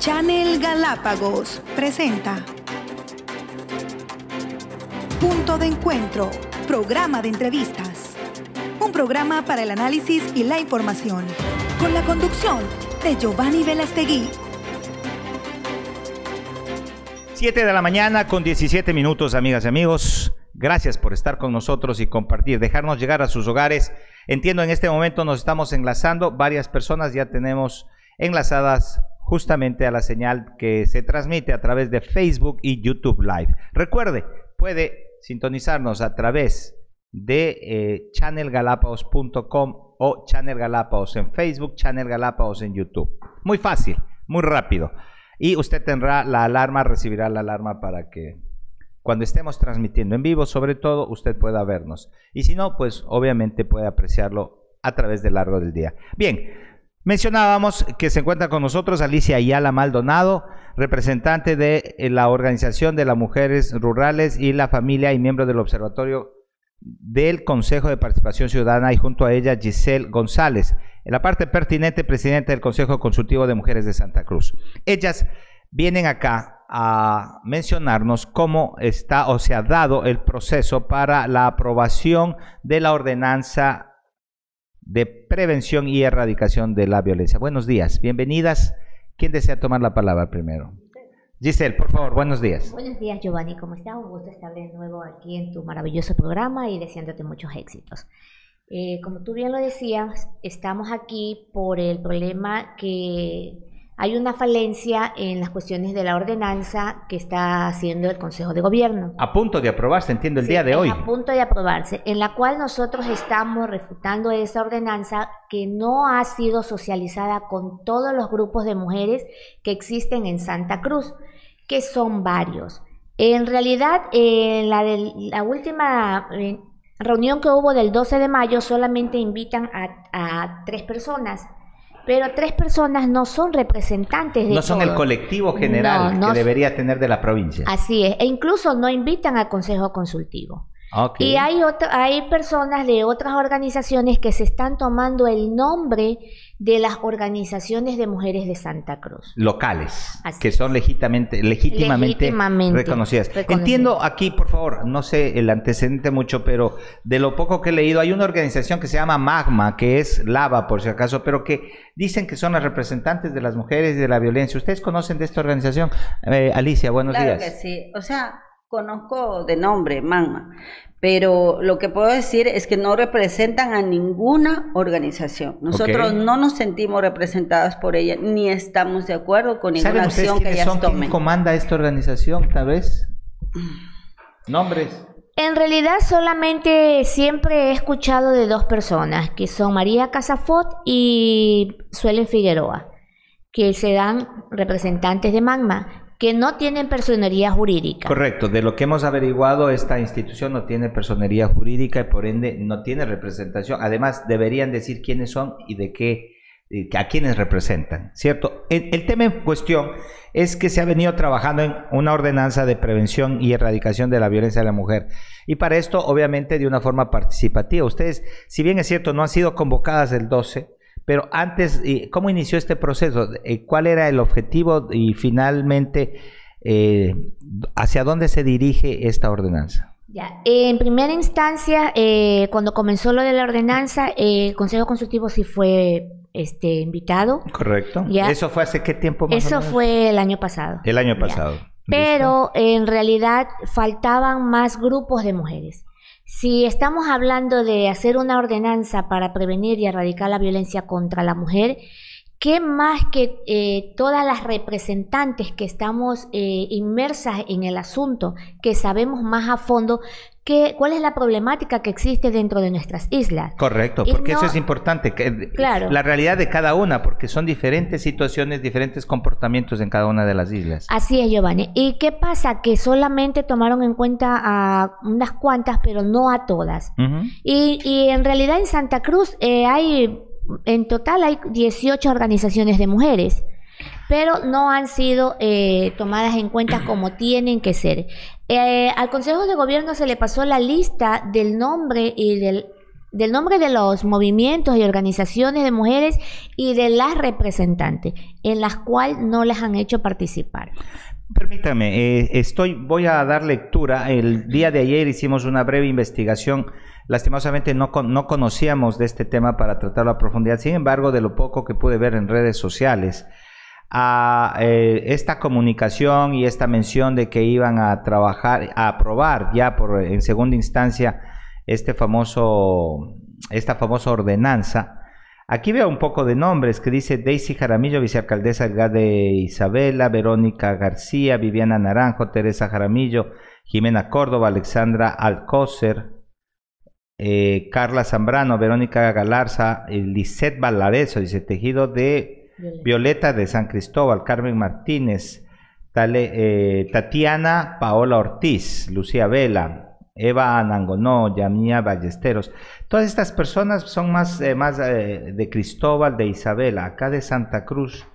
Channel Galápagos presenta Punto de Encuentro, programa de entrevistas. Un programa para el análisis y la información, con la conducción de Giovanni Velastegui. 7 de la mañana con 17 minutos, amigas y amigos. Gracias por estar con nosotros y compartir, dejarnos llegar a sus hogares. Entiendo, en este momento nos estamos enlazando, varias personas ya tenemos enlazadas justamente a la señal que se transmite a través de Facebook y YouTube Live. Recuerde, puede sintonizarnos a través de eh, channelgalapagos.com o Channel Galápagos en Facebook, Channel Galápagos en YouTube. Muy fácil, muy rápido. Y usted tendrá la alarma, recibirá la alarma para que cuando estemos transmitiendo en vivo, sobre todo, usted pueda vernos. Y si no, pues obviamente puede apreciarlo a través del largo del día. Bien, mencionábamos que se encuentra con nosotros Alicia Ayala Maldonado, representante de eh, la Organización de las Mujeres Rurales y la Familia y miembro del Observatorio del Consejo de Participación Ciudadana y junto a ella Giselle González, en la parte pertinente, presidente del Consejo Consultivo de Mujeres de Santa Cruz. Ellas vienen acá a mencionarnos cómo está o se ha dado el proceso para la aprobación de la ordenanza de prevención y erradicación de la violencia. Buenos días, bienvenidas. ¿Quién desea tomar la palabra primero? Giselle, por favor, buenos días. Buenos días, Giovanni. ¿Cómo estás? Un gusto estar de nuevo aquí en tu maravilloso programa y deseándote muchos éxitos. Eh, como tú bien lo decías, estamos aquí por el problema que hay una falencia en las cuestiones de la ordenanza que está haciendo el Consejo de Gobierno. A punto de aprobarse, entiendo, el día de hoy. A punto de aprobarse, en la cual nosotros estamos refutando esa ordenanza que no ha sido socializada con todos los grupos de mujeres que existen en Santa Cruz que son varios. En realidad, en la, la última eh, reunión que hubo del 12 de mayo solamente invitan a, tres personas pero tres personas no son representantes de No son el colectivo general que debería tener de la provincia. Así es, e incluso no invitan al consejo consultivo. Y hay, hay personas de otras organizaciones que se están tomando el nombre de las organizaciones de mujeres de Santa Cruz. Locales, que son legítimamente, legítimamente, reconocidas. Entiendo aquí, por favor, no sé el antecedente mucho, pero de lo poco que he leído, hay una organización que se llama Magma, que es Lava, por si acaso, pero que dicen que son las representantes de las mujeres y de la violencia. ¿Ustedes conocen de esta organización? Eh, Alicia, buenos claro días. Que sí, o sea, conozco de nombre Magma, pero lo que puedo decir es que no representan a ninguna organización. Nosotros no nos sentimos representadas por ella, ni estamos de acuerdo con ninguna acción que ellas son, tomen. ¿Quién comanda esta organización, tal vez? ¿Nombres? En realidad solamente siempre he escuchado de dos personas, que son María Casafot y Suelen Figueroa, que se dan representantes de Magma que no tienen personería jurídica. Correcto, de lo que hemos averiguado, esta institución no tiene personería jurídica y por ende no tiene representación. Además, deberían decir quiénes son y de qué, a quiénes representan, ¿cierto? El, el, tema en cuestión es que se ha venido trabajando en una ordenanza de prevención y erradicación de la violencia de la mujer. Y para esto, obviamente, de una forma participativa. Ustedes, si bien es cierto, no han sido convocadas el 12, pero antes, ¿cómo inició este proceso? Eh, ¿Cuál era el objetivo y finalmente eh, hacia dónde se dirige esta ordenanza? Ya, en primera instancia, eh, cuando comenzó lo de la ordenanza, el Consejo Consultivo sí fue este, invitado. Correcto. ¿Eso fue hace qué tiempo más Eso fue el año pasado. El año pasado. Pero en realidad faltaban más grupos de mujeres. Si estamos hablando de hacer una ordenanza para prevenir y erradicar la violencia contra la mujer, ¿qué más que eh, todas las representantes que estamos eh, inmersas en el asunto, que sabemos más a fondo cuál es la problemática que existe dentro de nuestras islas. Correcto, porque eso es importante, que, claro. la realidad de cada una, porque son diferentes situaciones, diferentes comportamientos en cada una de las islas. Así es, Giovanni. ¿Y qué pasa? Que solamente tomaron en cuenta a unas cuantas, pero no a todas. y, y, en realidad en Santa Cruz eh, hay, en total hay 18 organizaciones de mujeres pero no han sido eh, tomadas en cuenta como tienen que ser. Eh, al Consejo de Gobierno se le pasó la lista del nombre y del del nombre de los movimientos y organizaciones de mujeres y de las representantes, en las cuales no les han hecho participar. Permítame, eh, estoy, voy a dar lectura. El día de ayer hicimos una breve investigación. Lastimosamente no, no conocíamos de este tema para tratarlo a profundidad. Sin embargo, de lo poco que pude ver en redes sociales, a eh, esta comunicación y esta mención de que iban a trabajar, a aprobar ya por en segunda instancia este famoso, esta famosa ordenanza. Aquí veo un poco de nombres que dice Daisy Jaramillo, vicealcaldesa de Isabela, Verónica García, Viviana Naranjo, Teresa Jaramillo, Jimena Córdoba, Alexandra Alcócer, eh, Carla Zambrano, Verónica Galarza, Lisette Valareso, dice tejido de Violeta de San Cristóbal, Carmen Martínez, eh, Tatiana Paola Ortiz, Lucía Vela, Eva Anangonó, Yamía Ballesteros. Todas estas personas son más, eh, más eh, de Cristóbal, de Isabela, acá de Santa Cruz.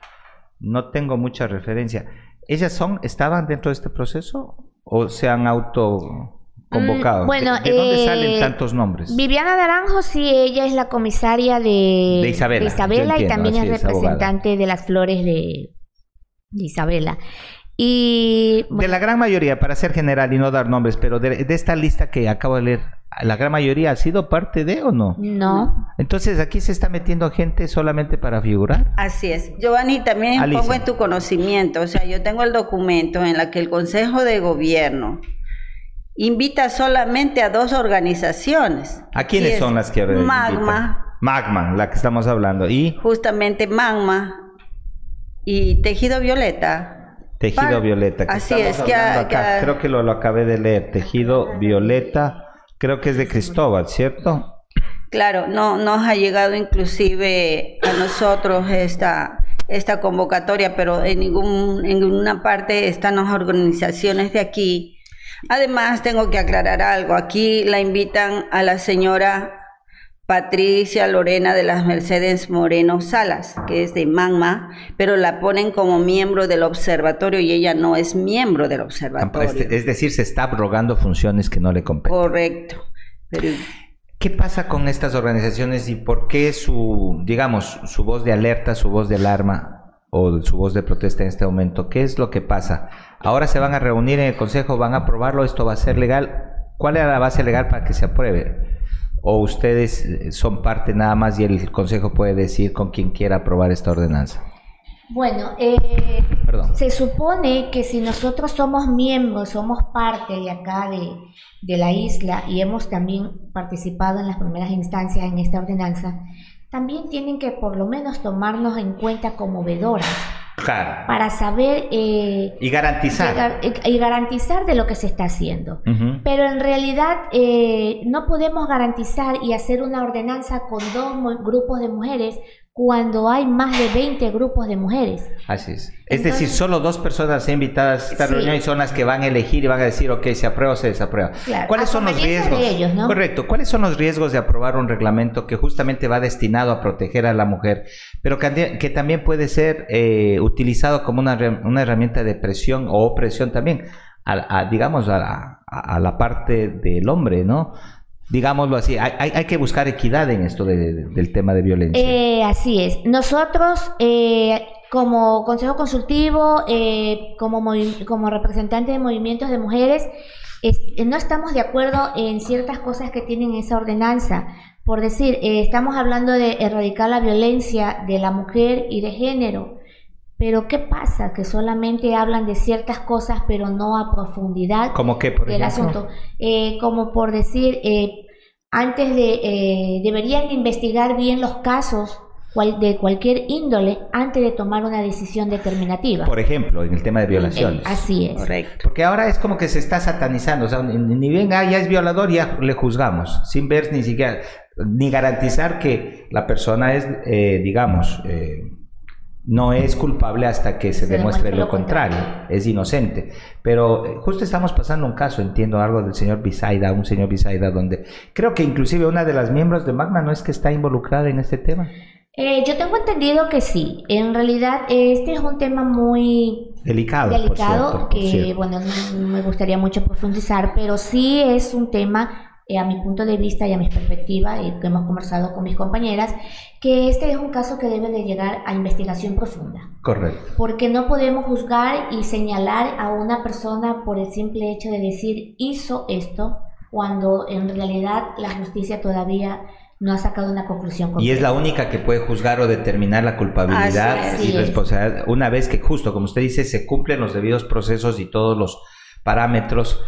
No tengo mucha referencia. ¿Ellas son, estaban dentro de este proceso o se han auto convocado. bueno, ¿De, dónde salen eh, tantos nombres? Viviana Naranjo, sí, ella es la comisaria de, Isabela, y también es representante de las flores de, Isabela. Y, de la gran mayoría, para ser general y no dar nombres, pero de, esta lista que acabo de leer, ¿la gran mayoría ha sido parte de o no? No. Entonces aquí se está metiendo gente solamente para figurar. Así es. Giovanni, también pongo en tu conocimiento, o sea, yo tengo el documento en la que el Consejo de Gobierno invita solamente a dos organizaciones. ¿A quiénes son las que Magma. Magma, la que estamos hablando. ¿Y? Justamente Magma y Tejido Violeta. Tejido Violeta. Así es. Que, Creo que lo, lo acabé de leer. Tejido Violeta. Creo que es de Cristóbal, ¿cierto? Claro, no nos ha llegado inclusive a nosotros esta esta convocatoria, pero en ningún en ninguna parte están las organizaciones de aquí Además, tengo que aclarar algo. Aquí la invitan a la señora Patricia Lorena de las Mercedes Moreno Salas, que es de Magma, pero la ponen como miembro del observatorio y ella no es miembro del observatorio. Es decir, se está abrogando funciones que no le competen. Correcto. ¿Qué pasa con estas organizaciones y por qué su, digamos, su voz de alerta, su voz de alarma o su voz de protesta en este momento? ¿Qué es lo que pasa? Ahora se van a reunir en el Consejo, van a aprobarlo, esto va a ser legal. ¿Cuál es la base legal para que se apruebe? ¿O ustedes eh, son parte nada más y el Consejo puede decir con quién quiera aprobar esta ordenanza? Bueno, eh, se supone que si nosotros somos miembros, somos parte de acá de, de la isla y hemos también participado en las primeras instancias en esta ordenanza, también tienen que por lo menos tomarnos en cuenta como vedoras para saber eh, y garantizar. y garantizar de lo que se está haciendo. Pero en realidad eh, no podemos garantizar y hacer una ordenanza con dos grupos de mujeres cuando hay más de 20 grupos de mujeres. Así es. Es decir, solo dos personas invitadas a esta reunión y son las que van a elegir y van a decir, ok, se aprueba o se desaprueba. ¿Cuáles son los riesgos? Correcto. ¿Cuáles son los riesgos de aprobar un reglamento que justamente va destinado a proteger a la mujer, pero que, también puede ser eh, utilizado como una, una, herramienta de presión o opresión también, a, digamos, a, a la parte del hombre, ¿no? Digámoslo así, hay, hay, que buscar equidad en esto del tema de violencia. Eh, así es. Nosotros, eh, como Consejo Consultivo, eh, como, como representante de movimientos de mujeres, no estamos de acuerdo en ciertas cosas que tienen esa ordenanza. Por decir, estamos hablando de erradicar la violencia de la mujer y de género. Pero ¿qué pasa? Que solamente hablan de ciertas cosas, pero no a profundidad ¿Cómo que, por del asunto. Eh, como por decir, eh, antes de, eh, deberían investigar bien los casos de cualquier índole antes de tomar una decisión determinativa. Por ejemplo, en el tema de violaciones. así es. Correcto. Porque ahora es como que se está satanizando, o sea, ni bien ah, ya es violador, ya le juzgamos, sin ver ni siquiera, ni garantizar que la persona es, digamos, no es culpable hasta que se, demuestre, lo contrario. es inocente. Pero eh, justo estamos pasando un caso, entiendo algo del señor Bisaida, un señor Bisaida, donde creo que inclusive una de las miembros de Magma no es que está involucrada en este tema. Eh, yo tengo entendido que sí. En realidad este es un tema muy delicado, delicado que bueno no me gustaría mucho profundizar, pero sí es un tema eh, a mi punto de vista y a mi perspectiva, y que hemos conversado con mis compañeras, que este es un caso que debe de llegar a investigación profunda. Correcto. Porque no podemos juzgar y señalar a una persona por el simple hecho de decir hizo esto, cuando en realidad la justicia todavía no ha sacado una conclusión. Y es la única que puede juzgar o determinar la culpabilidad y responsabilidad una vez que justo, como usted dice, se cumplen los debidos procesos y todos los parámetros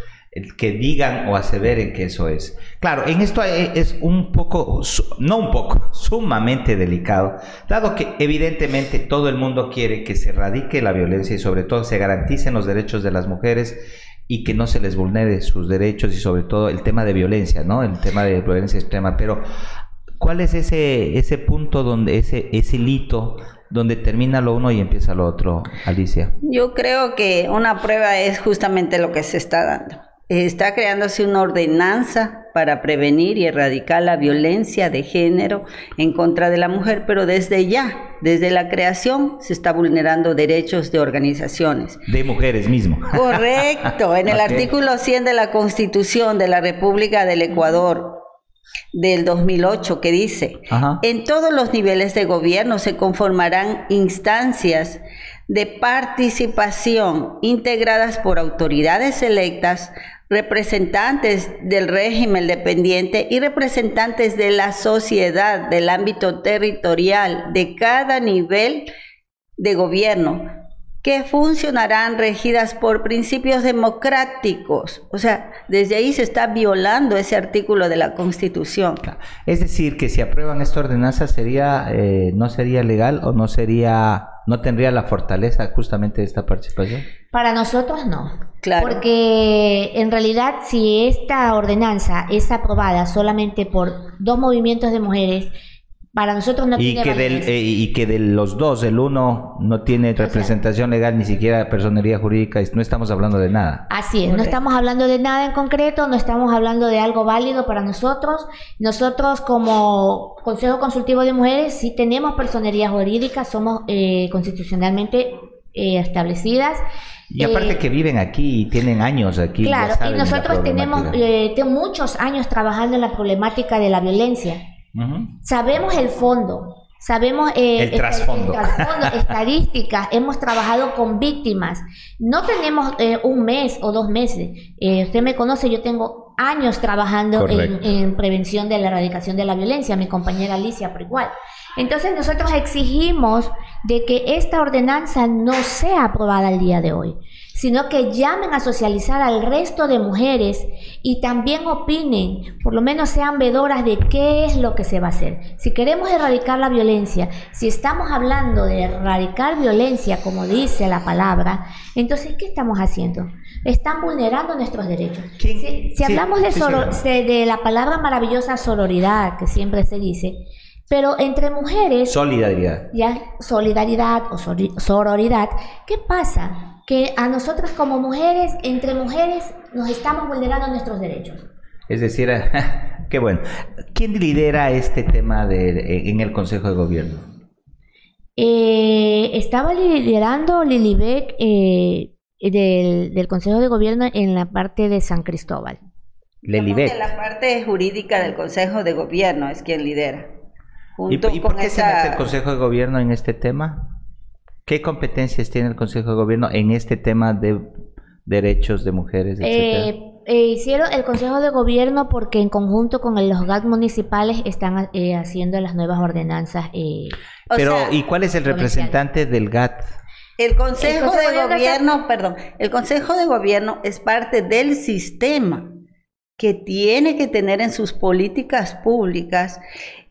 que digan o aseveren que eso es. Claro, en esto es un poco, no un poco, sumamente delicado, dado que evidentemente todo el mundo quiere que se erradique la violencia y sobre todo se garanticen los derechos de las mujeres y que no se les vulnere sus derechos y sobre todo el tema de violencia, ¿no? El tema de violencia extrema, pero ¿cuál es ese ese punto donde ese ese hito donde termina lo uno y empieza lo otro, Alicia? Yo creo que una prueba es justamente lo que se está dando. Está creándose una ordenanza para prevenir y erradicar la violencia de género en contra de la mujer, pero desde ya, desde la creación, se está vulnerando derechos de organizaciones. De mujeres mismo. Correcto. En el artículo 100 de la Constitución de la República del Ecuador, del 2008 que dice, en todos los niveles de gobierno se conformarán instancias de participación integradas por autoridades electas, representantes del régimen dependiente y representantes de la sociedad del ámbito territorial de cada nivel de gobierno que funcionarán regidas por principios democráticos. O sea, desde ahí se está violando ese artículo de la Constitución. Es decir, que si aprueban esta ordenanza sería, eh, no sería legal o no sería, no tendría la fortaleza justamente de esta participación. Para nosotros no. Claro. Porque en realidad si esta ordenanza es aprobada solamente por dos movimientos de mujeres, para nosotros no y tiene que eh, y que de los dos, el uno no tiene representación legal, ni siquiera personería jurídica, no estamos hablando de nada. Así es, no estamos hablando de nada en concreto, no estamos hablando de algo válido para nosotros. Nosotros como Consejo Consultivo de Mujeres sí tenemos personería jurídica, somos eh, constitucionalmente eh, establecidas. Y aparte que viven aquí y tienen años aquí. Claro, y nosotros tenemos muchos años trabajando en la problemática de la violencia. Sabemos el fondo, sabemos eh, el, trasfondo. estadísticas, hemos trabajado con víctimas. No tenemos eh, un mes o dos meses. Eh, usted me conoce, yo tengo años trabajando en, en, prevención de la erradicación de la violencia, mi compañera Alicia por igual. Entonces nosotros exigimos de que esta ordenanza no sea aprobada el día de hoy sino que llamen a socializar al resto de mujeres y también opinen, por lo menos sean vedoras de qué es lo que se va a hacer. Si queremos erradicar la violencia, si estamos hablando de erradicar violencia, como dice la palabra, entonces, ¿qué estamos haciendo? Están vulnerando nuestros derechos. Si, hablamos de, de la palabra maravillosa sororidad, que siempre se dice, pero entre mujeres... Solidaridad. Ya, solidaridad o sororidad. ¿Qué pasa? Que a nosotras como mujeres, entre mujeres, nos estamos vulnerando nuestros derechos. Es decir, qué bueno. ¿Quién lidera este tema de, en el Consejo de Gobierno? Eh, estaba liderando Lilibec eh, del, del, Consejo de Gobierno en la parte de San Cristóbal. Lilibec. La parte jurídica del Consejo de Gobierno es quien lidera. ¿Y, por qué se mete el Consejo de Gobierno en este tema? ¿Qué competencias tiene el Consejo de Gobierno en este tema de derechos de mujeres, eh, eh, hicieron el Consejo de Gobierno porque en conjunto con los GAT municipales están eh, haciendo las nuevas ordenanzas. Pero, ¿y cuál es el representante del GAT? El Consejo, de, Gobierno, perdón, el Consejo de Gobierno es parte del sistema que tiene que tener en sus políticas públicas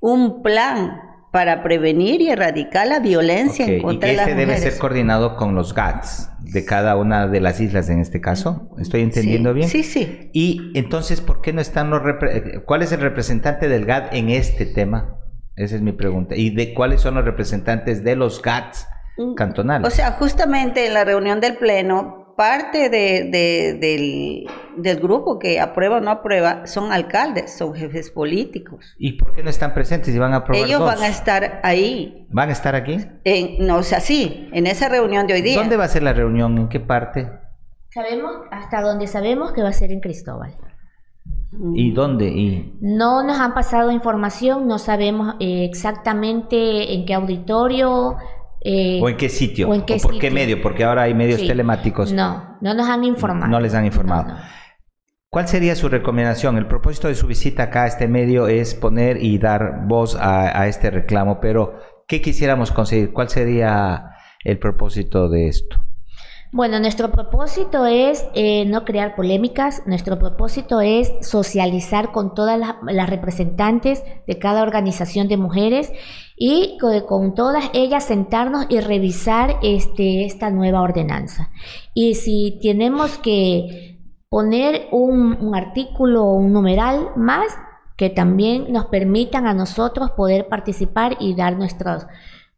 un plan para prevenir y erradicar la violencia en contra y que debe ser coordinado con los GATS de cada una de las islas en este caso. ¿Estoy entendiendo bien? Sí, sí. Y entonces, ¿por qué no están los cuál es el representante del GAT en este tema? Esa es mi pregunta. ¿Y de cuáles son los representantes de los GATS mm, cantonales? O sea, justamente en la reunión del pleno parte de, del, grupo que aprueba o no aprueba son alcaldes, son jefes políticos. ¿Y por qué no están presentes y van a aprobar Ellos van a estar ahí. ¿Van a estar aquí? En, no, o sea, sí, en esa reunión de hoy día. ¿Dónde va a ser la reunión? ¿En qué parte? Sabemos, hasta donde sabemos que va a ser en Cristóbal. ¿Y dónde? ¿Y? No nos han pasado información, no sabemos eh, exactamente en qué auditorio. Eh, ¿O en qué sitio? ¿O, por qué medio? Porque ahora hay medios telemáticos. No, no nos han informado. No les han informado. ¿Cuál sería su recomendación? El propósito de su visita acá a este medio es poner y dar voz a este reclamo, pero ¿qué quisiéramos conseguir? ¿Cuál sería el propósito de esto? Bueno, nuestro propósito es eh, no crear polémicas, nuestro propósito es socializar con todas las, representantes de cada organización de mujeres y con, todas ellas sentarnos y revisar este, esta nueva ordenanza. Y si tenemos que poner un, un artículo o un numeral más, que también nos permitan a nosotros poder participar y dar nuestros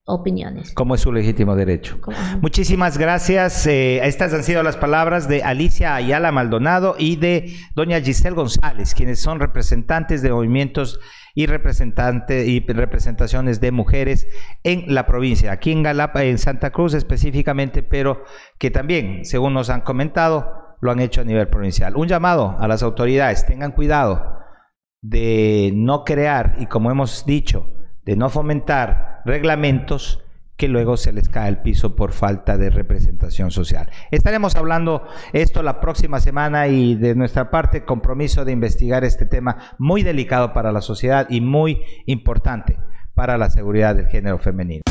opiniones. Como es su legítimo derecho. Muchísimas gracias. Eh, estas han sido las palabras de Alicia Ayala Maldonado y de doña Giselle González, quienes son representantes de movimientos y representantes y representaciones de mujeres en la provincia, aquí en Galapa, en Santa Cruz específicamente, pero que también, según nos han comentado, lo han hecho a nivel provincial. Un llamado a las autoridades, tengan cuidado de no crear y como hemos dicho, de no fomentar reglamentos que luego se les cae el piso por falta de representación social. Estaremos hablando esto la próxima semana y de nuestra parte compromiso de investigar este tema muy delicado para la sociedad y muy importante para la seguridad del género femenino.